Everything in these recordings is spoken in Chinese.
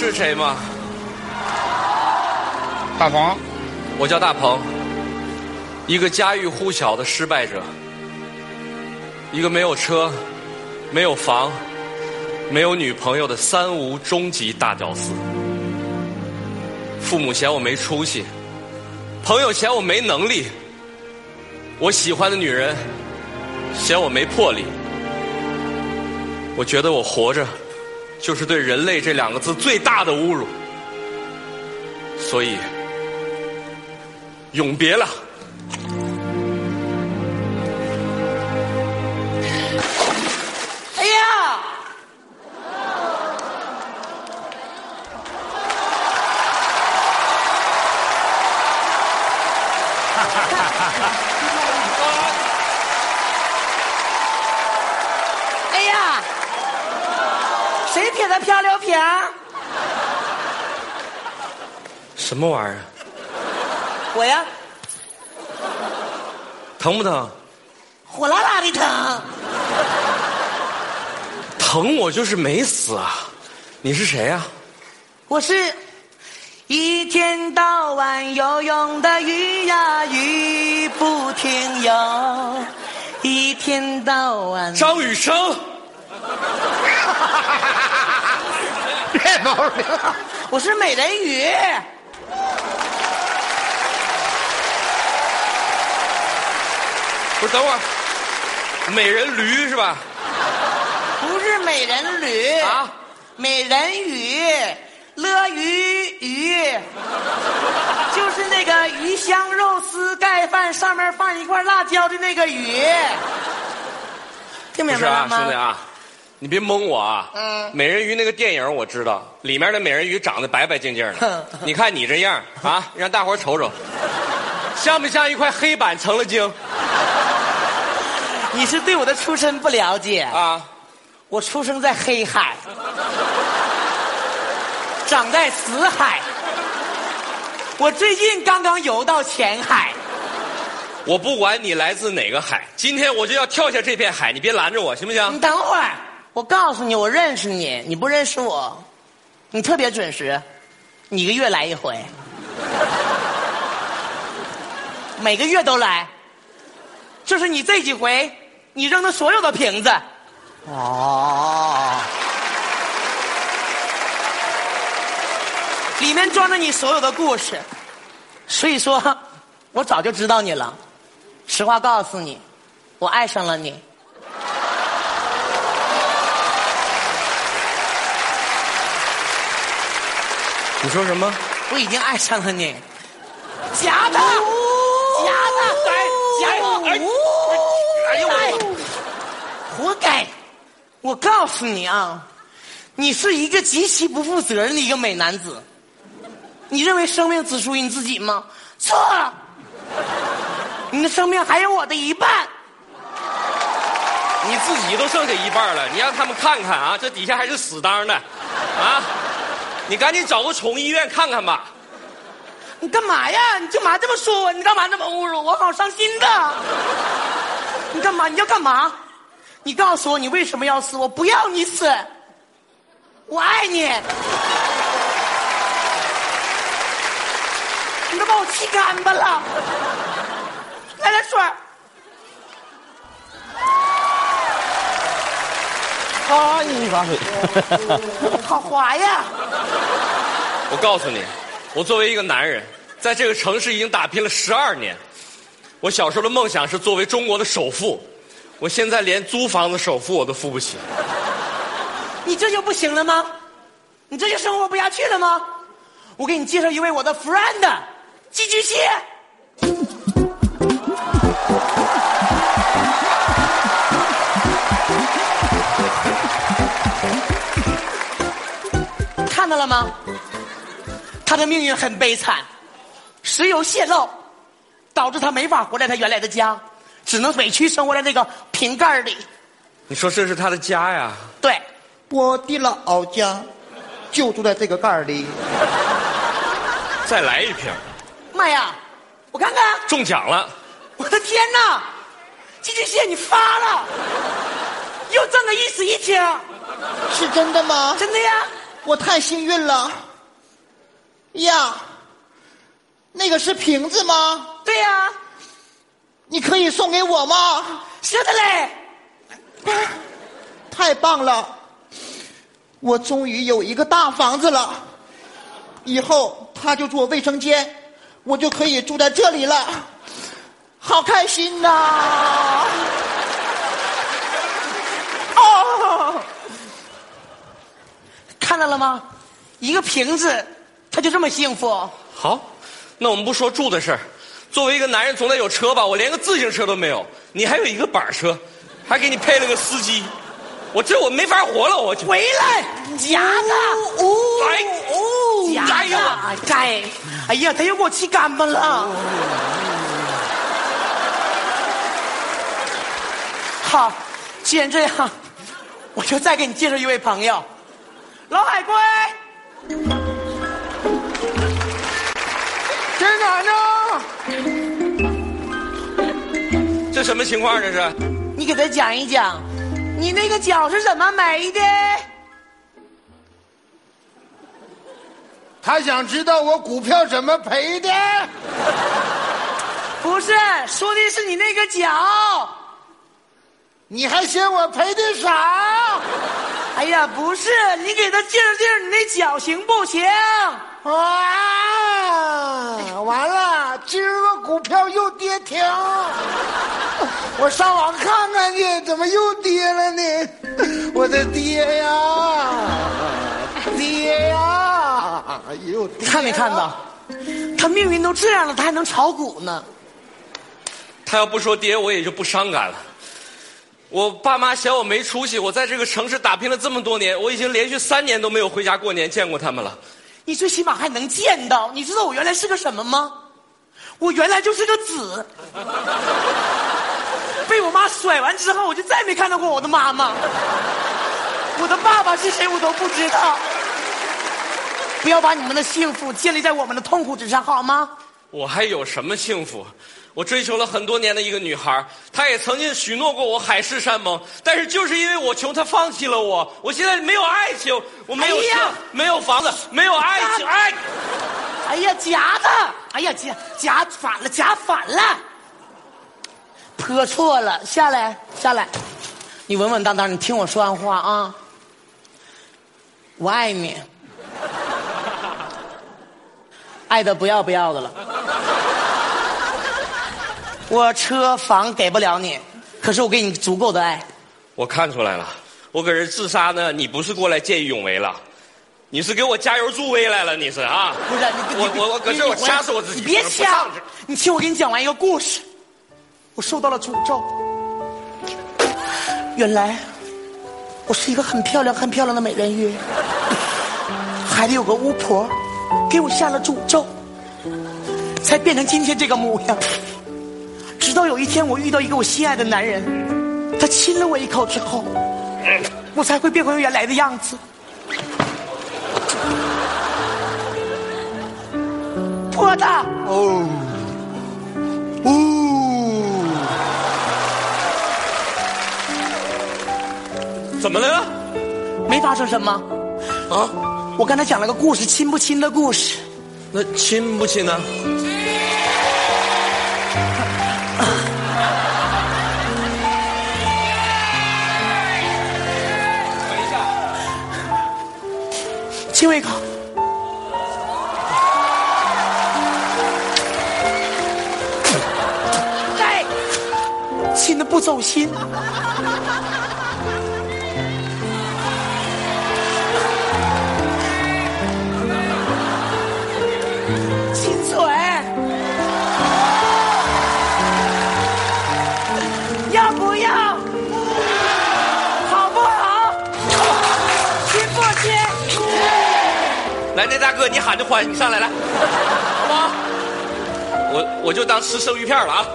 是谁吗？大鹏，我叫大鹏，一个家喻户晓的失败者，一个没有车、没有房、没有女朋友的三无终极大屌丝。父母嫌我没出息，朋友嫌我没能力，我喜欢的女人嫌我没魄力。我觉得我活着就是对“人类”这两个字最大的侮辱，所以永别了。什么玩意儿？我呀，疼不疼？火辣辣的疼。疼我就是没死啊！你是谁呀、我是一天到晚游泳的鱼呀，鱼不停游，一天到晚。张雨生。别毛病了。我是美人鱼。不是，等会儿，美人驴是吧？不是美人驴啊，美人鱼，乐鱼鱼，就是那个鱼香肉丝盖饭上面放一块辣椒的那个鱼。听明不是啊，白了吗？兄弟啊，你别蒙我啊！嗯美人鱼那个电影我知道，里面的美人鱼长得白白净净的。你看你这样啊，让大伙瞅瞅，像不像一块黑板成了精你是对我的出身不了解啊？我出生在黑海，长在死海，我最近刚刚游到浅海。我不管你来自哪个海，今天我就要跳下这片海，你别拦着我，行不行你？等会儿，我告诉你，我认识你，你不认识我，你特别准时，你一个月来一回，每个月都来，就是你这几回你扔的所有的瓶子。哦。里面装着你所有的故事，所以说，我早就知道你了。实话告诉你，我爱上了你。你说什么？我已经爱上了你。夹他，夹他，哎夹我哎哎呦喂，活该！我告诉你啊，你是一个极其不负责任的一个美男子。你认为生命只属于你自己吗？错，你的生命还有我的一半。你自己都剩下一半了，你让他们看看啊，这底下还是死当的，啊！你赶紧找个宠物医院看看吧。你干嘛呀？你干嘛这么说我？你干嘛这么侮辱我？好伤心的。你干嘛？你要干嘛？你告诉我你为什么要死？我不要你死，我爱你。你都把我气干巴了。来点水儿。啊，你把水。好滑呀！我告诉你，我作为一个男人，在这个城市已经打拼了十二年。我小时候的梦想是作为中国的首富，我现在连租房子首付我都付不起。你这就不行了吗？你这就生活不下去了吗？我给你介绍一位我的 friend，寄居蟹。看到了吗？他的命运很悲惨，石油泄漏，导致他没法回来他原来的家，只能委屈生活在这个瓶盖里。你说这是他的家呀？对，我的老家就住在这个盖里。再来一瓶，妈呀！我看看，中奖了！我的天哪！寄居蟹你发了，又挣了一室一厅，是真的吗？真的呀？我太幸运了。呀，那个是瓶子吗？对呀、你可以送给我吗？是的嘞。太棒了！我终于有一个大房子了，以后他就住卫生间，我就可以住在这里了，好开心呐！哦，看到了吗？一个瓶子，他就这么幸福。好，那我们不说住的事儿。作为一个男人，总得有车吧？我连个自行车都没有，你还有一个板车，还给你配了个司机，我这我没法活了，我就。回来，夹子，哦哎哦，夹子哎呀，该，哎呀，他又给我气干巴了。好，既然这样，我就再给你介绍一位朋友，老海龟。在哪呢？这什么情况？这是？你给他讲一讲，你那个脚是怎么没的？他想知道我股票怎么赔的。不是，说的是你那个脚。你还嫌我赔的少？哎呀，不是，你给他介绍介绍你那脚行不行？啊！完了，票又跌停。我上网看看去，怎么又跌了呢？我的爹呀，爹呀！哎呦，看没看到？他命运都这样了，他还能炒股呢？他要不说爹，我也就不伤感了。我爸妈嫌我没出息，我在这个城市打拼了这么多年，我已经连续三年都没有回家过年见过他们了。你最起码还能见到。你知道我原来是个什么吗？我原来就是个子。被我妈甩完之后，我就再没看到过我的妈妈。我的爸爸是谁，我都不知道。不要把你们的幸福建立在我们的痛苦之上，好吗？我还有什么幸福？我追求了很多年的一个女孩，她也曾经许诺过我海誓山盟，但是就是因为我穷，她放弃了我。我现在没有爱情，我没有车，哎没有房子，没有爱情，哎，哎呀，夹的！哎呀，夹夹反了，夹反了，泼错了，下来，下来，你稳稳当当，你听我说完话啊！我爱你，爱的不要不要的了。我车房给不了你，可是我给你足够的爱。我看出来了，我搁这自杀呢，你不是过来见义勇为了，你是给我加油助威来了，你是啊？不是你，我你我我搁这我掐死我自己，你别掐，你听我给你讲完一个故事。我受到了诅咒，原来我是一个很漂亮、很漂亮的美人鱼，海里有个巫婆给我下了诅咒，才变成今天这个模样。直到有一天，我遇到一个我心爱的男人，他亲了我一口之后，我才会变回原来的样子。破的。哦，哦，怎么了？没发生什么。啊？我刚才讲了个故事，亲不亲的故事。那亲不亲呢？等一下，亲我一口。不走心。亲嘴，要不要？好不好？亲不亲？来，那大哥，你喊着欢，你上来来，好不好？我我就当吃生鱼片了啊！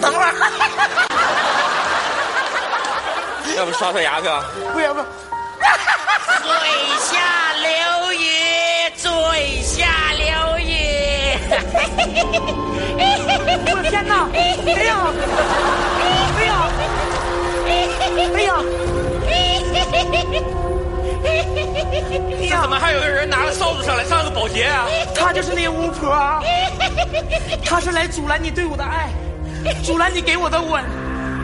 等会儿，要不刷刷牙去啊？不要不要。嘴下留雨，嘴下留雨。我的天哪！哎呀！哎呀！哎呀！这怎么还有个人拿着扫帚上来上个保洁啊？他就是那巫婆，他是来阻拦你对我的爱，阻拦你给我的吻，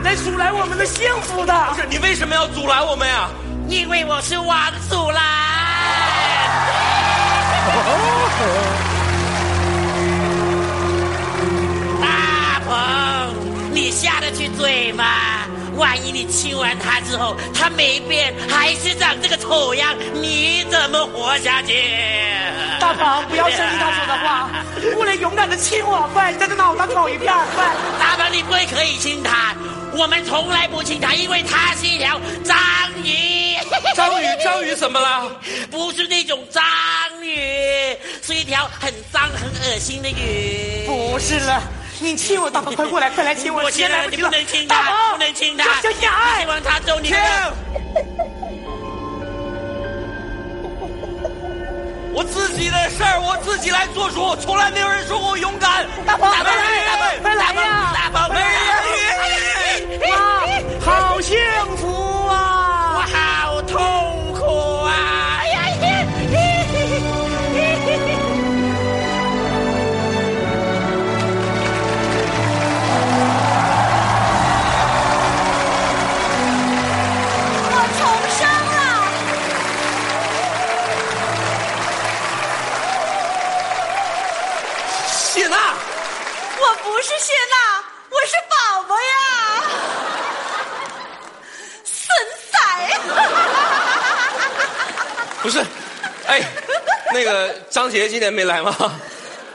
来阻拦我们的幸福的。不是你为什么要阻拦我们呀？因为我是王祖蓝。大鹏，你下得去嘴吗？你亲完他之后，他没变，还是长这个丑样，你怎么活下去？大鹏，不要相信他说的话，过来勇敢的亲我，快，在这脑袋口一片，快。大鹏，你不可以亲他，我们从来不亲他，因为他是一条章鱼。章鱼，章鱼怎么了？不是那种章鱼，是一条很脏很恶心的鱼。不是了，你亲我，大鹏，快过来，快来亲我，我现在你不能亲他，大鹏，不能亲他，小心爱希望他揍你停！我自己的事儿我自己来做主，从来没有人说过我勇敢。大鹏，不是谢娜，我是宝宝呀，孙仔。不是，哎，那个张杰今天没来吗？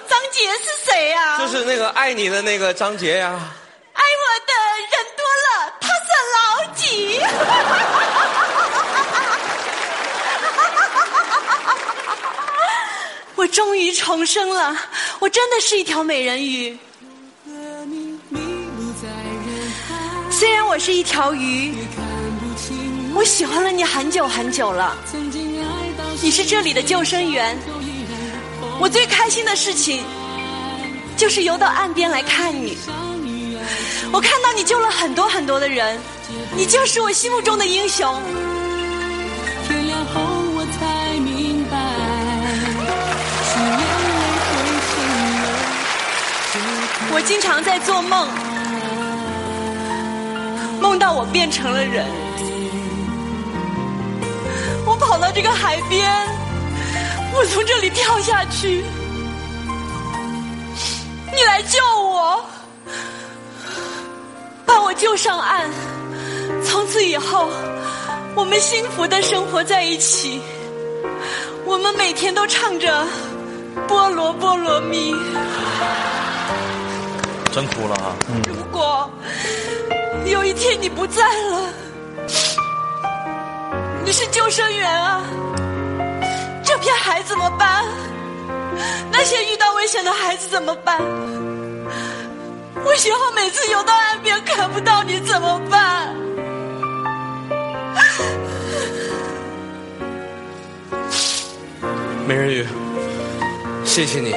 张杰是谁呀、就是那个爱你的那个张杰呀。爱我的人多了，他算老几？我终于重生了，我真的是一条美人鱼。虽然我是一条鱼，我喜欢了你很久很久了。你是这里的救生员，我最开心的事情就是游到岸边来看你。我看到你救了很多很多的人，你就是我心目中的英雄。天亮后我才明白，我经常在做梦，梦到我变成了人。我跑到这个海边，我从这里跳下去，你来救我，把我救上岸。从此以后，我们幸福的生活在一起。我们每天都唱着菠萝菠萝蜜。真哭了哈。嗯，如果有一天你不在了，你是救生员啊，这片海怎么办？那些遇到危险的孩子怎么办？我以后每次游到岸边看不到你怎么办？美人鱼，谢谢你，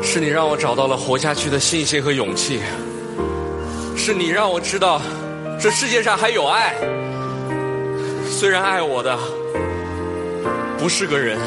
是你让我找到了活下去的信心和勇气，是你让我知道这世界上还有爱。虽然爱我的不是个人，